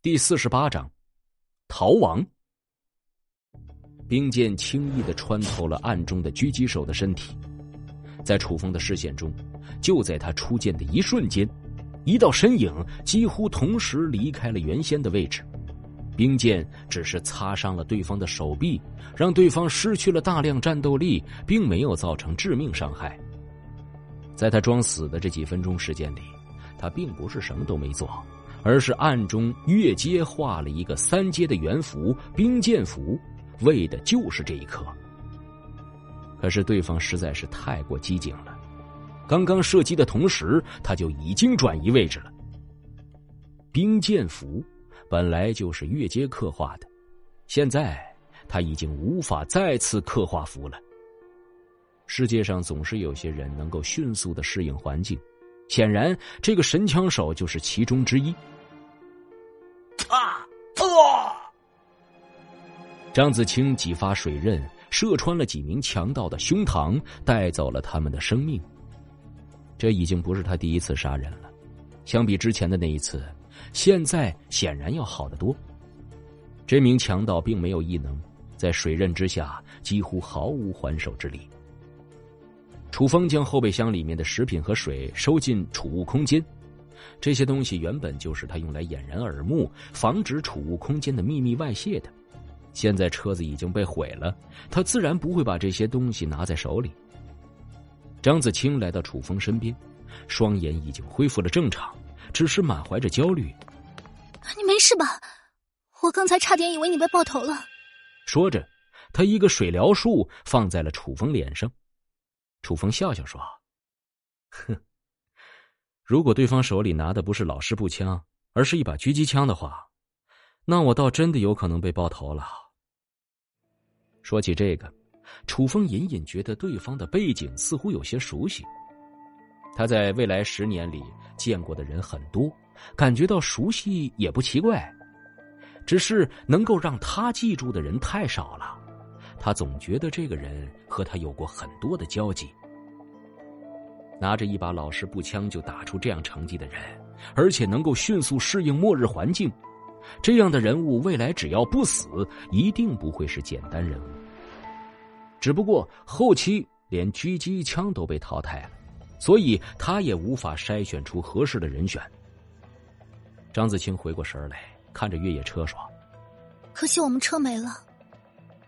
第四十八章，逃亡。冰剑轻易的穿透了暗中的狙击手的身体，在楚风的视线中，就在他出剑的一瞬间，一道身影几乎同时离开了原先的位置。冰剑只是擦伤了对方的手臂，让对方失去了大量战斗力，并没有造成致命伤害。在他装死的这几分钟时间里，他并不是什么都没做。而是暗中越阶画了一个三阶的元符冰剑符，为的就是这一刻。可是对方实在是太过机警了，刚刚射击的同时，他就已经转移位置了。冰剑符本来就是越阶刻画的，现在他已经无法再次刻画符了。世界上总是有些人能够迅速的适应环境。显然，这个神枪手就是其中之一。啊！啊！张子清几发水刃射穿了几名强盗的胸膛，带走了他们的生命。这已经不是他第一次杀人了，相比之前的那一次，现在显然要好得多。这名强盗并没有异能，在水刃之下几乎毫无还手之力。楚风将后备箱里面的食品和水收进储物空间，这些东西原本就是他用来掩人耳目、防止储物空间的秘密外泄的。现在车子已经被毁了，他自然不会把这些东西拿在手里。张子清来到楚风身边，双眼已经恢复了正常，只是满怀着焦虑。你没事吧？我刚才差点以为你被爆头了。说着，他一个水疗术放在了楚风脸上。楚风笑笑说：“哼，如果对方手里拿的不是老式步枪，而是一把狙击枪的话，那我倒真的有可能被爆头了。”说起这个，楚风隐隐觉得对方的背景似乎有些熟悉。他在未来十年里见过的人很多，感觉到熟悉也不奇怪，只是能够让他记住的人太少了。他总觉得这个人和他有过很多的交集。拿着一把老式步枪就打出这样成绩的人，而且能够迅速适应末日环境，这样的人物未来只要不死，一定不会是简单人物。只不过后期连狙击枪都被淘汰了，所以他也无法筛选出合适的人选。张子清回过神来，看着越野车说：“可惜我们车没了。”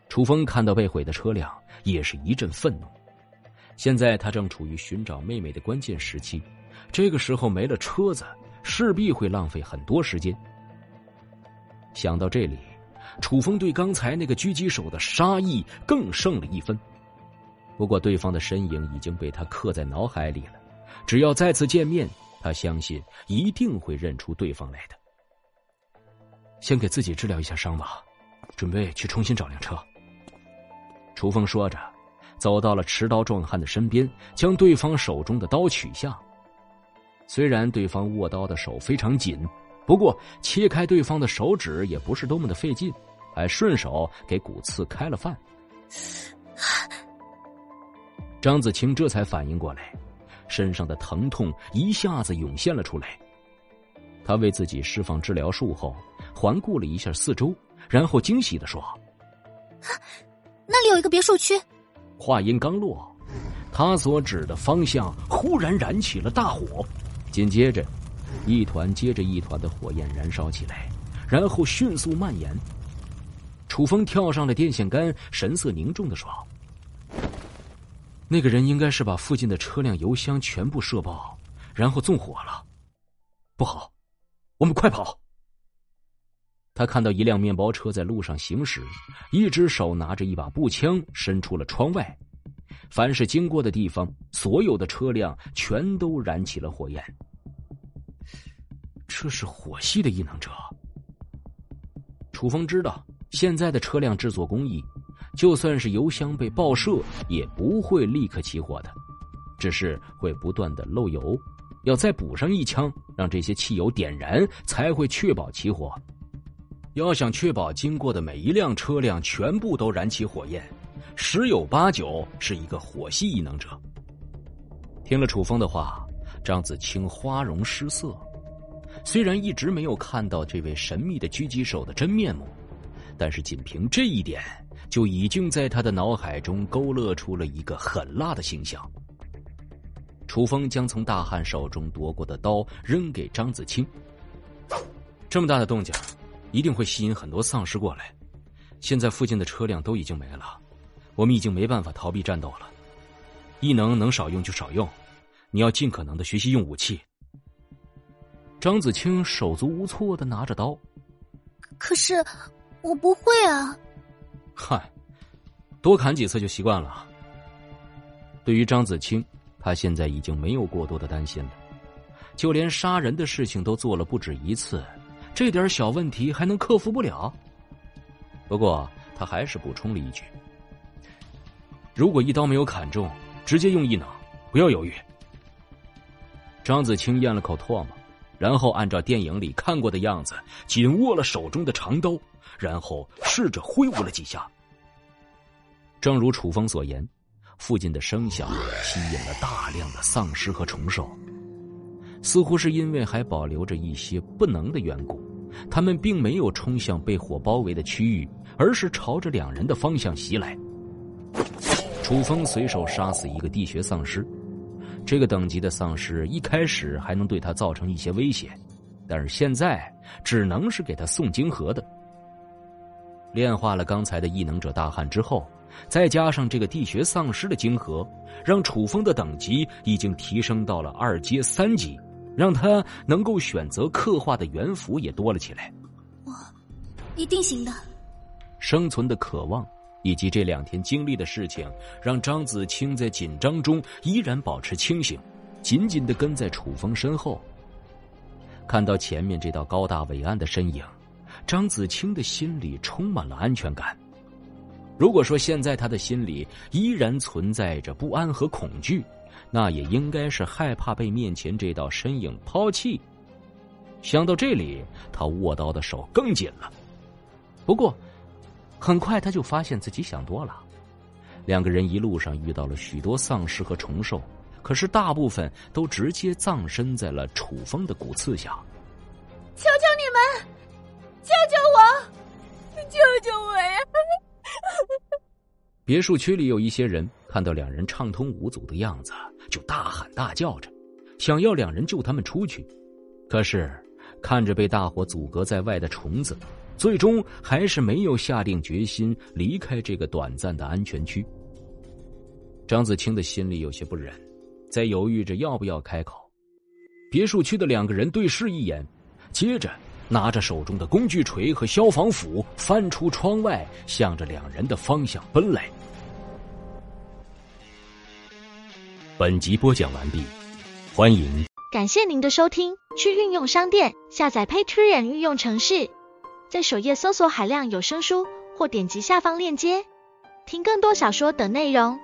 楚风看到被毁的车辆，也是一阵愤怒。现在他正处于寻找妹妹的关键时期，这个时候没了车子，势必会浪费很多时间。想到这里，楚风对刚才那个狙击手的杀意更胜了一分。不过，对方的身影已经被他刻在脑海里了，只要再次见面，他相信一定会认出对方来的。先给自己治疗一下伤吧，准备去重新找辆车。楚风说着，走到了持刀壮汉的身边，将对方手中的刀取下。虽然对方握刀的手非常紧，不过切开对方的手指也不是多么的费劲，还顺手给骨刺开了饭。张子清这才反应过来，身上的疼痛一下子涌现了出来。他为自己释放治疗术后，环顾了一下四周，然后惊喜地说。那里有一个别墅区。话音刚落，他所指的方向忽然燃起了大火，紧接着，一团接着一团的火焰燃烧起来，然后迅速蔓延。楚风跳上了电线杆，神色凝重的说：“那个人应该是把附近的车辆油箱全部射爆，然后纵火了。不好，我们快跑！”他看到一辆面包车在路上行驶，一只手拿着一把步枪伸出了窗外。凡是经过的地方，所有的车辆全都燃起了火焰。这是火系的异能者。楚风知道，现在的车辆制作工艺，就算是油箱被爆射，也不会立刻起火的，只是会不断的漏油，要再补上一枪，让这些汽油点燃，才会确保起火。要想确保经过的每一辆车辆全部都燃起火焰，十有八九是一个火系异能者。听了楚风的话，张子清花容失色。虽然一直没有看到这位神秘的狙击手的真面目，但是仅凭这一点，就已经在他的脑海中勾勒出了一个狠辣的形象。楚风将从大汉手中夺过的刀扔给张子清。这么大的动静，一定会吸引很多丧尸过来。现在附近的车辆都已经没了，我们已经没办法逃避战斗了。异能能少用就少用，你要尽可能的学习用武器。张子清手足无措的拿着刀，可是我不会啊。嗨，多砍几次就习惯了。对于张子清，他现在已经没有过多的担心了，就连杀人的事情都做了不止一次，这点小问题还能克服不了？不过他还是补充了一句：“如果一刀没有砍中，直接用异能，不要犹豫。”张子清咽了口唾沫，然后按照电影里看过的样子，紧握了手中的长刀，然后试着挥舞了几下。正如楚风所言，附近的声响吸引了大量的丧尸和虫兽，似乎是因为还保留着一些不能的缘故。他们并没有冲向被火包围的区域，而是朝着两人的方向袭来。楚风随手杀死一个地穴丧尸，这个等级的丧尸一开始还能对他造成一些威胁，但是现在只能是给他送晶核的。炼化了刚才的异能者大汉之后，再加上这个地穴丧尸的晶核，让楚风的等级已经提升到了二阶三级。让他能够选择刻画的元符也多了起来。我一定行的。生存的渴望以及这两天经历的事情，让张子清在紧张中依然保持清醒，紧紧的跟在楚风身后。看到前面这道高大伟岸的身影，张子清的心里充满了安全感。如果说现在他的心里依然存在着不安和恐惧。那也应该是害怕被面前这道身影抛弃。想到这里，他握刀的手更紧了。不过，很快他就发现自己想多了。两个人一路上遇到了许多丧尸和虫兽，可是大部分都直接葬身在了楚风的骨刺下。求求你们，救救我，救救我呀！别墅区里有一些人看到两人畅通无阻的样子。就大喊大叫着，想要两人救他们出去。可是看着被大火阻隔在外的虫子，最终还是没有下定决心离开这个短暂的安全区。张子清的心里有些不忍，在犹豫着要不要开口。别墅区的两个人对视一眼，接着拿着手中的工具锤和消防斧，翻出窗外，向着两人的方向奔来。本集播讲完毕，欢迎。感谢您的收听，去运用商店下载 Patreon 运用城市，在首页搜索海量有声书，或点击下方链接听更多小说等内容。